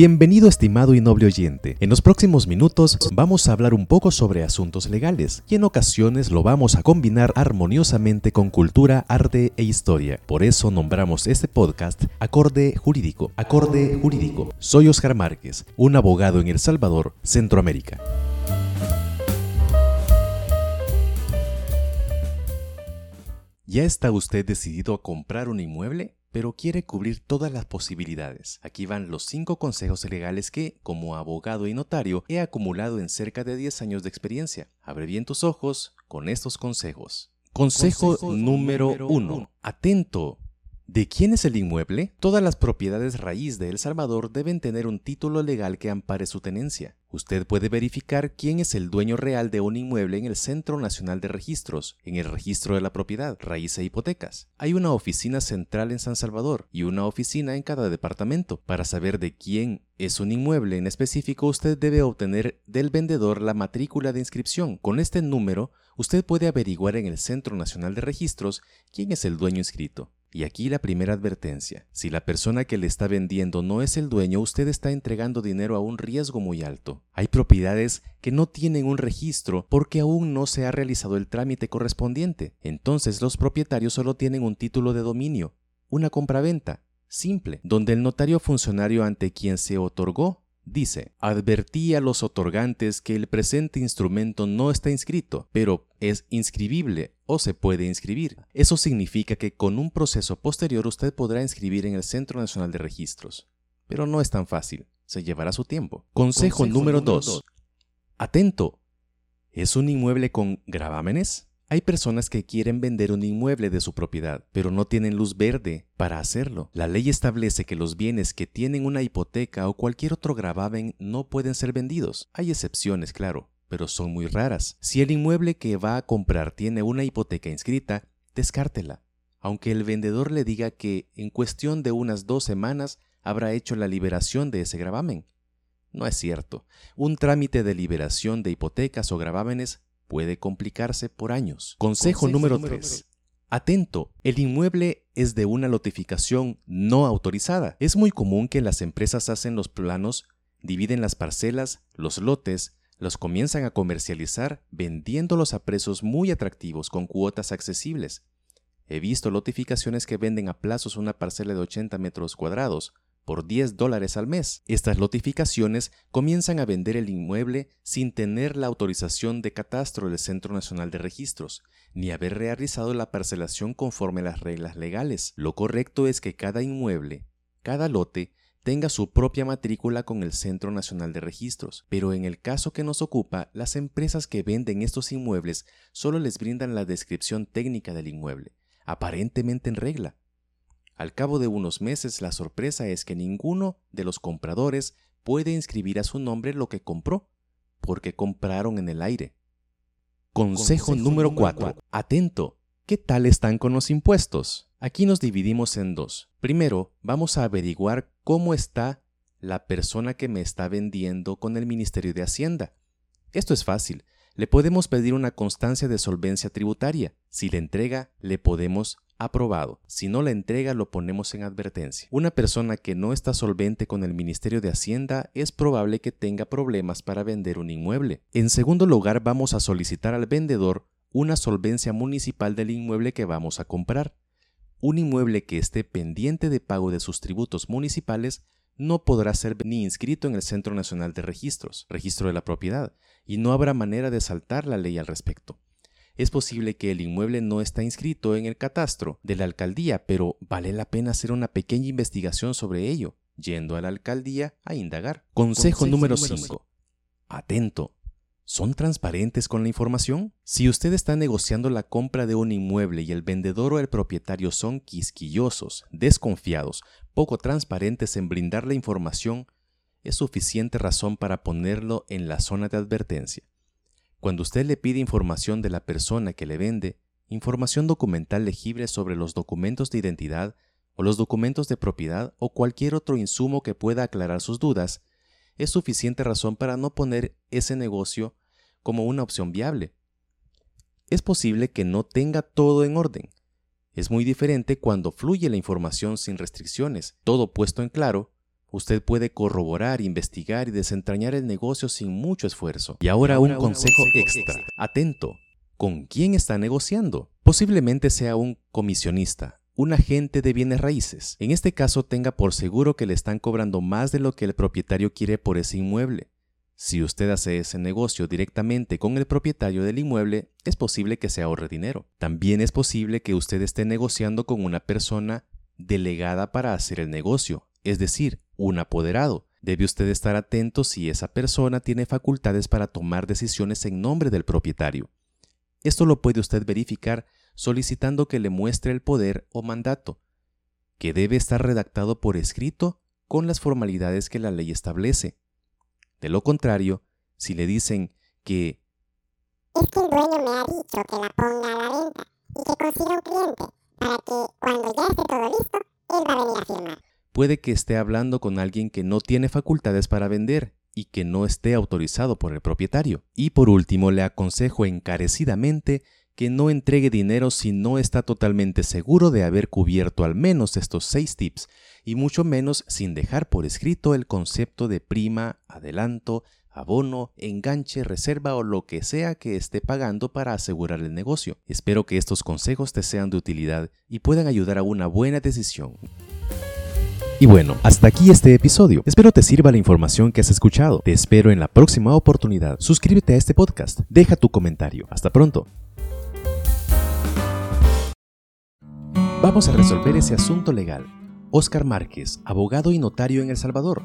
Bienvenido estimado y noble oyente. En los próximos minutos vamos a hablar un poco sobre asuntos legales y en ocasiones lo vamos a combinar armoniosamente con cultura, arte e historia. Por eso nombramos este podcast Acorde Jurídico. Acorde Jurídico. Soy Oscar Márquez, un abogado en El Salvador, Centroamérica. ¿Ya está usted decidido a comprar un inmueble? Pero quiere cubrir todas las posibilidades. Aquí van los 5 consejos legales que, como abogado y notario, he acumulado en cerca de 10 años de experiencia. Abre bien tus ojos con estos consejos. Consejo, número 1. Atento. ¿De quién es el inmueble? Todas las propiedades raíz de El Salvador deben tener un título legal que ampare su tenencia. Usted puede verificar quién es el dueño real de un inmueble en el Centro Nacional de Registros, en el registro de la propiedad, raíz e hipotecas. Hay una oficina central en San Salvador y una oficina en cada departamento. Para saber de quién es un inmueble en específico, usted debe obtener del vendedor la matrícula de inscripción. Con este número, usted puede averiguar en el Centro Nacional de Registros quién es el dueño inscrito. Y aquí la primera advertencia. Si la persona que le está vendiendo no es el dueño, usted está entregando dinero a un riesgo muy alto. Hay propiedades que no tienen un registro porque aún no se ha realizado el trámite correspondiente. Entonces los propietarios solo tienen un título de dominio, una compraventa, simple, donde el notario funcionario ante quien se otorgó Dice, advertí a los otorgantes que el presente instrumento no está inscrito, pero es inscribible o se puede inscribir. Eso significa que con un proceso posterior usted podrá inscribir en el Centro Nacional de Registros. Pero no es tan fácil, se llevará su tiempo. Consejo, número 2. Atento. ¿Es un inmueble con gravámenes? Hay personas que quieren vender un inmueble de su propiedad, pero no tienen luz verde para hacerlo. La ley establece que los bienes que tienen una hipoteca o cualquier otro gravamen no pueden ser vendidos. Hay excepciones, claro, pero son muy raras. Si el inmueble que va a comprar tiene una hipoteca inscrita, descártela. Aunque el vendedor le diga que en cuestión de unas dos semanas habrá hecho la liberación de ese gravamen. No es cierto. Un trámite de liberación de hipotecas o gravámenes puede complicarse por años. Consejo, número 3. Atento, el inmueble es de una lotificación no autorizada. Es muy común que las empresas hacen los planos, dividen las parcelas, los lotes, los comienzan a comercializar vendiéndolos a precios muy atractivos con cuotas accesibles. He visto lotificaciones que venden a plazos una parcela de 80 metros cuadrados por 10 dólares al mes. Estas notificaciones comienzan a vender el inmueble sin tener la autorización de catastro del Centro Nacional de Registros, ni haber realizado la parcelación conforme a las reglas legales. Lo correcto es que cada inmueble, cada lote, tenga su propia matrícula con el Centro Nacional de Registros, pero en el caso que nos ocupa, las empresas que venden estos inmuebles solo les brindan la descripción técnica del inmueble, aparentemente en regla, al cabo de unos meses la sorpresa es que ninguno de los compradores puede inscribir a su nombre lo que compró, porque compraron en el aire. Consejo, número 4. Atento. ¿Qué tal están con los impuestos? Aquí nos dividimos en dos. Primero, vamos a averiguar cómo está la persona que me está vendiendo con el Ministerio de Hacienda. Esto es fácil. Le podemos pedir una constancia de solvencia tributaria. Si le entrega, le podemos aprobado. Si no la entrega, lo ponemos en advertencia. Una persona que no está solvente con el Ministerio de Hacienda es probable que tenga problemas para vender un inmueble. En segundo lugar, vamos a solicitar al vendedor una solvencia municipal del inmueble que vamos a comprar. Un inmueble que esté pendiente de pago de sus tributos municipales no podrá ser ni inscrito en el Centro Nacional de Registros, registro de la propiedad, y no habrá manera de saltar la ley al respecto. Es posible que el inmueble no está inscrito en el catastro de la alcaldía, pero vale la pena hacer una pequeña investigación sobre ello, yendo a la alcaldía a indagar. Consejo, número 5. Atento. ¿Son transparentes con la información? Si usted está negociando la compra de un inmueble y el vendedor o el propietario son quisquillosos, desconfiados, poco transparentes en brindar la información, es suficiente razón para ponerlo en la zona de advertencia. Cuando usted le pide información de la persona que le vende, información documental legible sobre los documentos de identidad o los documentos de propiedad o cualquier otro insumo que pueda aclarar sus dudas, es suficiente razón para no poner ese negocio como una opción viable. Es posible que no tenga todo en orden. Es muy diferente cuando fluye la información sin restricciones, todo puesto en claro, Usted puede corroborar, investigar y desentrañar el negocio sin mucho esfuerzo. Y ahora, un, consejo extra. Atento. ¿Con quién está negociando? Posiblemente sea un comisionista, un agente de bienes raíces. En este caso tenga por seguro que le están cobrando más de lo que el propietario quiere por ese inmueble. Si usted hace ese negocio directamente con el propietario del inmueble, es posible que se ahorre dinero. También es posible que usted esté negociando con una persona delegada para hacer el negocio, es decir, un apoderado. Debe usted estar atento si esa persona tiene facultades para tomar decisiones en nombre del propietario. Esto lo puede usted verificar solicitando que le muestre el poder o mandato, que debe estar redactado por escrito con las formalidades que la ley establece. De lo contrario, si le dicen que es que el dueño me ha dicho que la ponga a la venta y que consiga un cliente para que cuando ya esté todo listo, él va a venir a firmar. Puede que esté hablando con alguien que no tiene facultades para vender y que no esté autorizado por el propietario. Y por último, le aconsejo encarecidamente que no entregue dinero si no está totalmente seguro de haber cubierto al menos estos seis tips, y mucho menos sin dejar por escrito el concepto de prima, adelanto, abono, enganche, reserva o lo que sea que esté pagando para asegurar el negocio. Espero que estos consejos te sean de utilidad y puedan ayudar a una buena decisión. Y bueno, hasta aquí este episodio. Espero te sirva la información que has escuchado. Te espero en la próxima oportunidad. Suscríbete a este podcast. Deja tu comentario. Hasta pronto. Vamos a resolver ese asunto legal. Oscar Márquez, abogado y notario en El Salvador.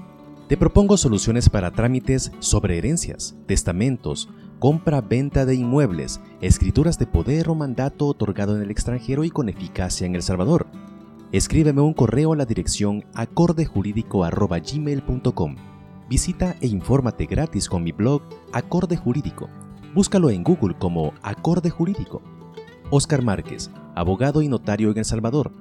Te propongo soluciones para trámites sobre herencias, testamentos, compra-venta de inmuebles, escrituras de poder o mandato otorgado en el extranjero y con eficacia en El Salvador Escríbeme un correo a la dirección acordejurídico.gmail.com. Visita e infórmate gratis con mi blog Acorde Jurídico. Búscalo en Google como Acorde Jurídico. Oscar Márquez, abogado y notario en El Salvador